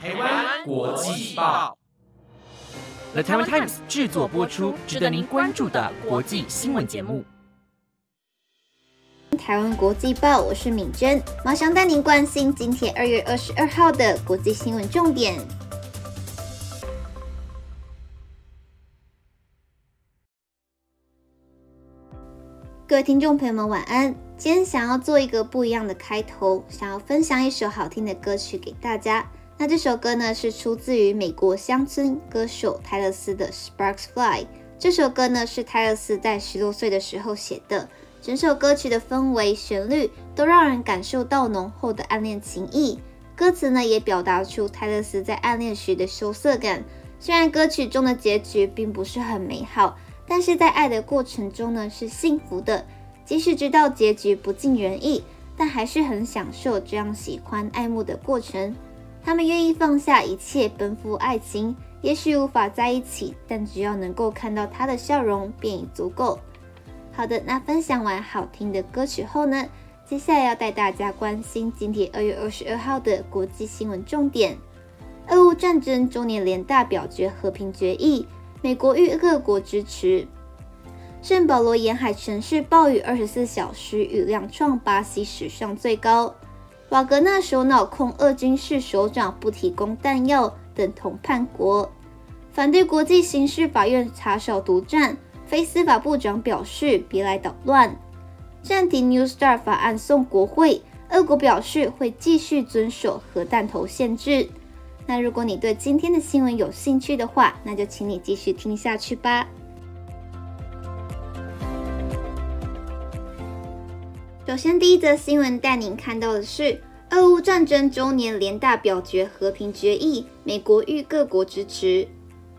台湾国际报，The Taiwan Times 制作播出，值得您关注的国际新闻节目。台湾国际报，我是敏珍，马上带您关心今天二月二十二号的国际新闻重点。各位听众朋友们，晚安。今天想要做一个不一样的开头，想要分享一首好听的歌曲给大家。那这首歌呢，是出自于美国乡村歌手泰勒斯的《Sparks Fly》。这首歌呢，是泰勒斯在十多岁的时候写的。整首歌曲的氛围、旋律都让人感受到浓厚的暗恋情意。歌词呢，也表达出泰勒斯在暗恋时的羞涩感。虽然歌曲中的结局并不是很美好。但是在爱的过程中呢，是幸福的。即使知道结局不尽人意，但还是很享受这样喜欢爱慕的过程。他们愿意放下一切，奔赴爱情。也许无法在一起，但只要能够看到他的笑容，便已足够。好的，那分享完好听的歌曲后呢，接下来要带大家关心今天二月二十二号的国际新闻重点：俄乌战争周年联大表决和平决议。美国与各国支持。圣保罗沿海城市暴雨二十四小时雨量创巴西史上最高。瓦格纳首脑控俄军事首长不提供弹药等同叛国。反对国际刑事法院查小独占。非司法部长表示别来捣乱。暂停 New Star 法案送国会。俄国表示会继续遵守核弹头限制。那如果你对今天的新闻有兴趣的话，那就请你继续听下去吧。首先，第一则新闻带您看到的是俄乌战争周年联大表决和平决议，美国与各国支持。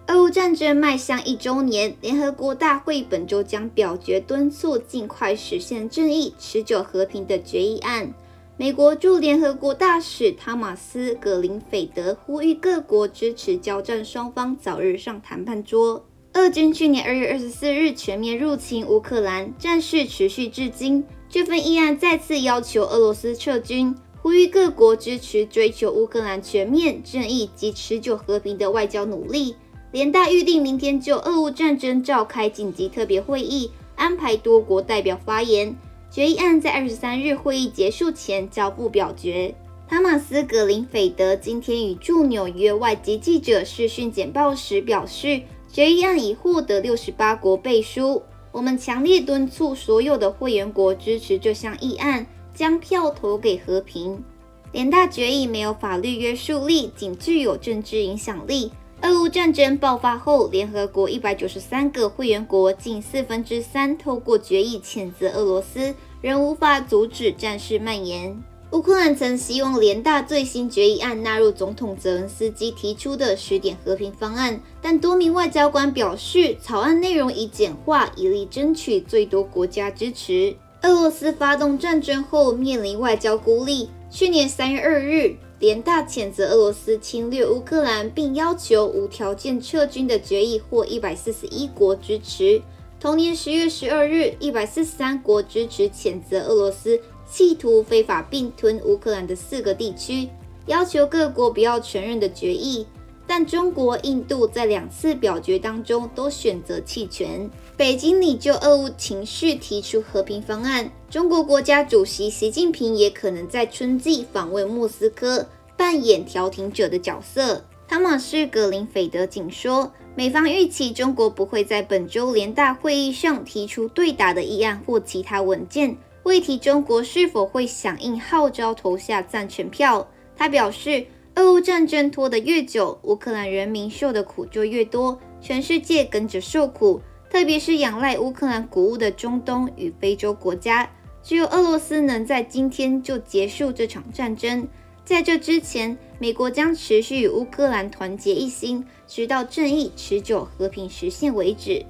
俄乌战争迈向一周年，联合国大会本周将表决敦促尽快实现正义、持久和平的决议案。美国驻联合国大使汤马斯·格林菲德呼吁各国支持交战双方早日上谈判桌。俄军去年二月二十四日全面入侵乌克兰，战事持续至今。这份议案再次要求俄罗斯撤军，呼吁各国支持追求乌克兰全面、正义及持久和平的外交努力。联大预定明天就俄乌战争召开紧急特别会议，安排多国代表发言。决议案在二十三日会议结束前交付表决。塔马斯·格林菲德今天与驻纽约外籍记者视讯简报时表示，决议案已获得六十八国背书。我们强烈敦促所有的会员国支持这项议案，将票投给和平。联大决议没有法律约束力，仅具有政治影响力。俄乌战争爆发后，联合国一百九十三个会员国近四分之三透过决议谴责俄罗斯，仍无法阻止战事蔓延。乌克兰曾希望联大最新决议案纳入总统泽恩斯基提出的十点和平方案，但多名外交官表示，草案内容已简化，以力争取最多国家支持。俄罗斯发动战争后面临外交孤立。去年三月二日。联大谴责俄罗斯侵略乌克兰，并要求无条件撤军的决议获一百四十一国支持。同年十月十二日，一百四十三国支持谴责俄罗斯企图非法并吞乌克兰的四个地区，要求各国不要承认的决议。但中国、印度在两次表决当中都选择弃权。北京拟就俄乌情绪提出和平方案。中国国家主席习近平也可能在春季访问莫斯科，扮演调停者的角色。汤马士·格林斐德警说，美方预期中国不会在本周联大会议上提出对打的议案或其他文件，未提中国是否会响应号召投下赞成票。他表示。俄乌战争拖得越久，乌克兰人民受的苦就越多，全世界跟着受苦。特别是仰赖乌克兰谷物的中东与非洲国家，只有俄罗斯能在今天就结束这场战争。在这之前，美国将持续与乌克兰团结一心，直到正义、持久、和平实现为止。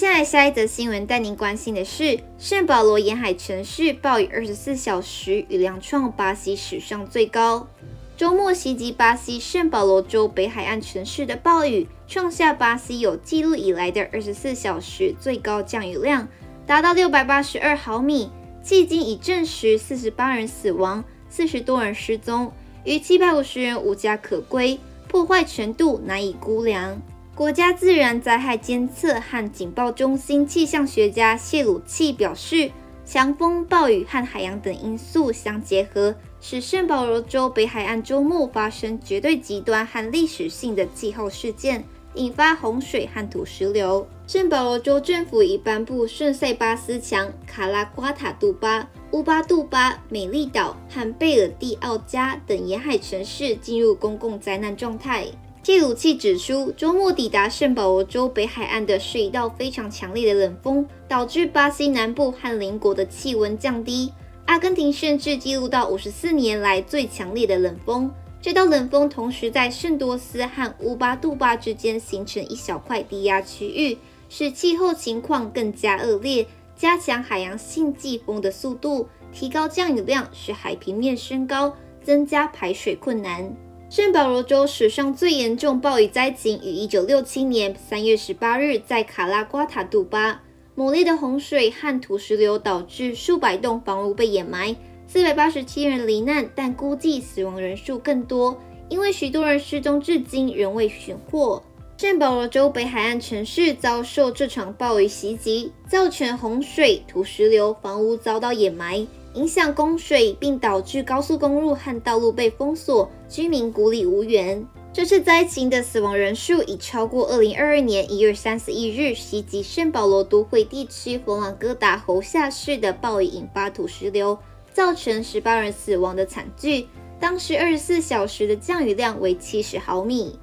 接下来，下一则新闻带您关心的是圣保罗沿海城市暴雨二十四小时雨量创巴西史上最高。周末袭击巴西圣保罗州北海岸城市的暴雨，创下巴西有记录以来的二十四小时最高降雨量，达到六百八十二毫米。迄今已证实四十八人死亡，四十多人失踪，逾七百五十人无家可归，破坏程度难以估量。国家自然灾害监测和警报中心气象学家谢鲁契表示，强风、暴雨和海洋等因素相结合，使圣保罗州北海岸周末发生绝对极端和历史性的气候事件，引发洪水和土石流。圣保罗州政府已颁布圣塞巴斯强、卡拉瓜塔杜巴、乌巴杜巴、美丽岛和贝尔蒂奥加等沿海城市进入公共灾难状态。记鲁器指出，周末抵达圣保罗州北海岸的是一道非常强烈的冷风，导致巴西南部和邻国的气温降低。阿根廷甚至记录到五十四年来最强烈的冷风。这道冷风同时在圣多斯和乌巴杜巴之间形成一小块低压区域，使气候情况更加恶劣，加强海洋性季风的速度，提高降雨量，使海平面升高，增加排水困难。圣保罗州史上最严重暴雨灾情于1967年3月18日在卡拉瓜塔杜巴，猛烈的洪水和土石流导致数百栋房屋被掩埋，487人罹难，但估计死亡人数更多，因为许多人失踪至今仍未寻获。圣保罗州北海岸城市遭受这场暴雨袭击，造成洪水、土石流，房屋遭到掩埋。影响供水，并导致高速公路和道路被封锁，居民孤立无援。这次灾情的死亡人数已超过2022年1月31日袭击圣保罗都会地区佛朗哥达侯下市的暴雨引发土石流，造成18人死亡的惨剧。当时24小时的降雨量为70毫米。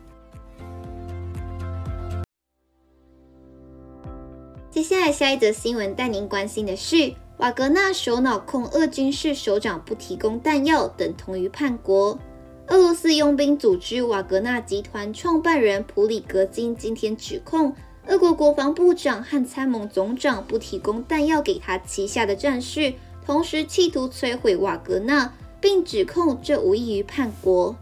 接下来下一则新闻带您关心的是。瓦格纳首脑控俄军事首长不提供弹药，等同于叛国。俄罗斯佣兵组织瓦格纳集团创办人普里格金今天指控俄国国防部长和参谋总长不提供弹药给他旗下的战士，同时企图摧毁瓦格纳，并指控这无异于叛国。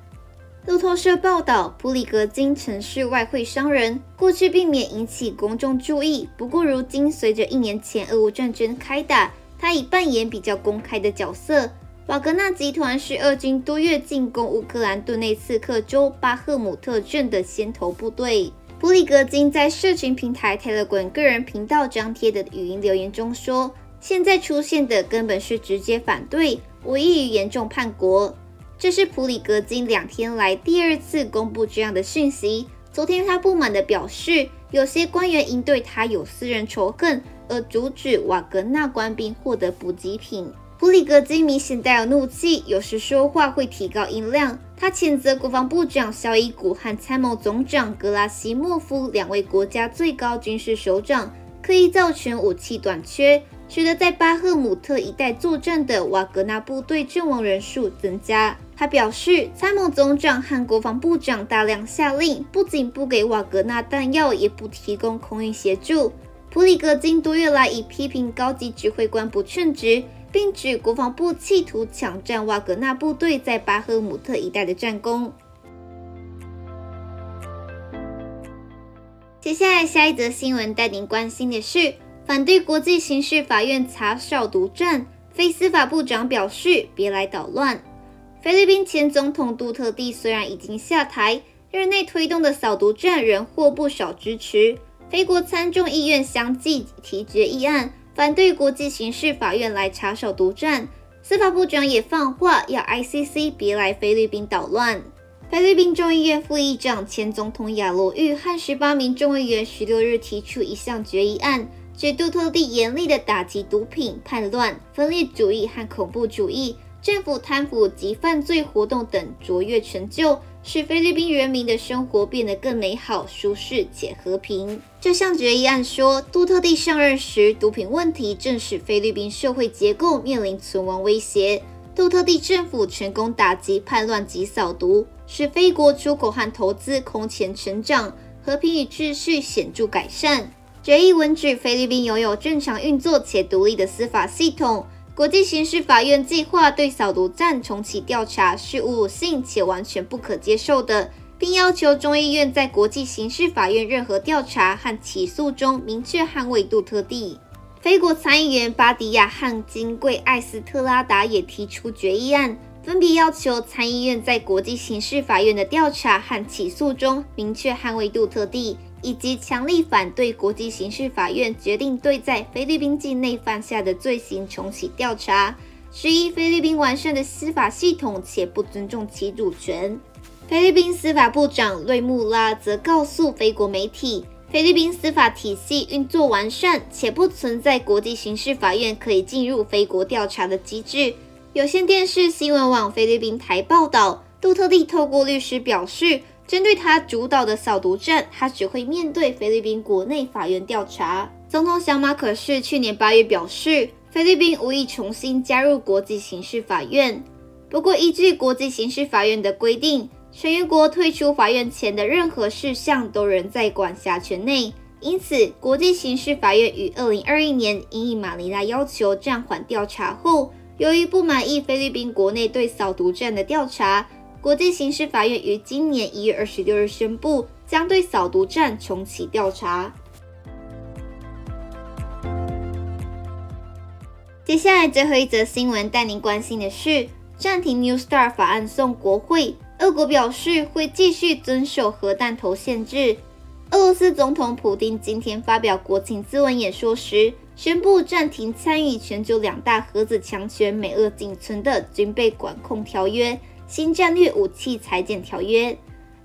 路透社报道，普里格金曾是外汇商人，过去避免引起公众注意。不过，如今随着一年前俄乌战争开打，他已扮演比较公开的角色。瓦格纳集团是俄军多月进攻乌克兰顿内茨克州巴赫姆特镇的先头部队。普里格金在社群平台 Telegram 个人频道张贴的语音留言中说：“现在出现的根本是直接反对，无异于严重叛国。”这是普里格金两天来第二次公布这样的讯息。昨天他不满地表示，有些官员因对他有私人仇恨。而阻止瓦格纳官兵获得补给品。普里格金明显带有怒气，有时说话会提高音量。他谴责国防部长肖伊古和参谋总长格拉西莫夫两位国家最高军事首长刻意造成武器短缺，使得在巴赫姆特一带作战的瓦格纳部队阵亡人数增加。他表示，参谋总长和国防部长大量下令，不仅不给瓦格纳弹药，也不提供空运协助。普里格金多月来已批评高级指挥官不称职，并指国防部企图抢占瓦格纳部队在巴赫姆特一带的战功。接下来，下一则新闻带您关心的是：反对国际刑事法院查扫毒战，非司法部长表示别来捣乱。菲律宾前总统杜特地虽然已经下台，任内推动的扫毒战仍获不少支持。菲国参众议院相继提决议案，反对国际刑事法院来查手毒战。司法部长也放话，要 ICC 别来菲律宾捣乱。菲律宾众议院副议长、前总统亚罗玉和十八名众议员十六日提出一项决议案，指杜特地严厉的打击毒品、叛乱、分裂主义和恐怖主义。政府贪腐及犯罪活动等卓越成就，使菲律宾人民的生活变得更美好、舒适且和平。这项决议案说，杜特地上任时，毒品问题正使菲律宾社会结构面临存亡威胁。杜特地政府成功打击叛乱及扫毒，使菲国出口和投资空前成长，和平与秩序显著改善。决议文指，菲律宾拥有正常运作且独立的司法系统。国际刑事法院计划对扫毒战重启调查是侮辱性且完全不可接受的，并要求众议院在国际刑事法院任何调查和起诉中明确捍卫杜特地。菲国参议员巴迪亚和金贵艾斯特拉达也提出决议案，分别要求参议院在国际刑事法院的调查和起诉中明确捍卫杜特地，以及强力反对国际刑事法院决定对在菲律宾境内犯下的罪行重启调查，质疑菲律宾完善的司法系统且不尊重其主权。菲律宾司法部长瑞穆拉则告诉菲国媒体。菲律宾司法体系运作完善，且不存在国际刑事法院可以进入菲国调查的机制。有线电视新闻网菲律宾台报道，杜特地透过律师表示，针对他主导的扫毒战，他只会面对菲律宾国内法院调查。总统小马可是去年八月表示，菲律宾无意重新加入国际刑事法院。不过，依据国际刑事法院的规定。成员国退出法院前的任何事项都仍在管辖权内，因此，国际刑事法院于二零二一年因应马尼拉要求暂缓调查后，由于不满意菲律宾国内对扫毒战的调查，国际刑事法院于今年一月二十六日宣布将对扫毒战重启调查。接下来最后一则新闻带您关心的是暂停 New Star 法案送国会。俄国表示会继续遵守核弹头限制。俄罗斯总统普京今天发表国情咨文演说时，宣布暂停参与全球两大核子强权美俄仅存的军备管控条约——新战略武器裁减条约。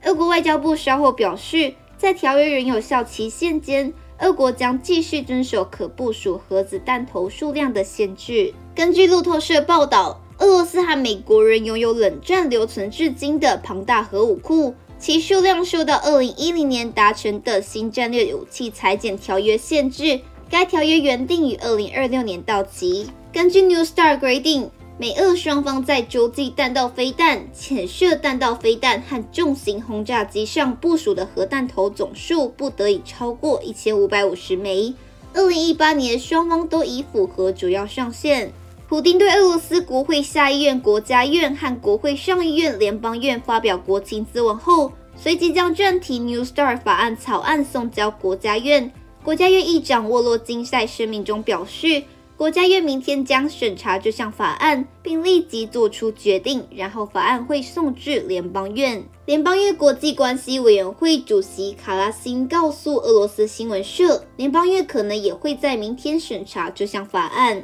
俄国外交部稍后表示，在条约仍有效期限间，俄国将继续遵守可部署核子弹头数量的限制。根据路透社报道。俄罗斯和美国人拥有冷战留存至今的庞大核武库，其数量受到2010年达成的新战略武器裁减条约限制。该条约原定于2026年到期。根据 New Star 规定，美俄双方在洲际弹道飞弹、潜射弹道飞弹和重型轰炸机上部署的核弹头总数不得以超过一千五百五十枚。二零一八年，双方都已符合主要上限。普京对俄罗斯国会下议院、国家院和国会上议院、联邦院发表国情咨文后，随即将暂停 New Star 法案草案送交国家院。国家院议长沃洛金在声明中表示，国家院明天将审查这项法案，并立即做出决定，然后法案会送至联邦院。联邦院国际关系委员会主席卡拉辛告诉俄罗斯新闻社，联邦院可能也会在明天审查这项法案。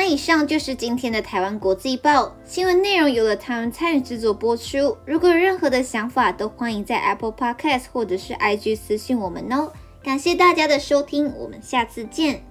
那以上就是今天的台湾国际报新闻内容，由了他们参与制作播出。如果有任何的想法，都欢迎在 Apple Podcast 或者是 IG 私信我们哦。感谢大家的收听，我们下次见。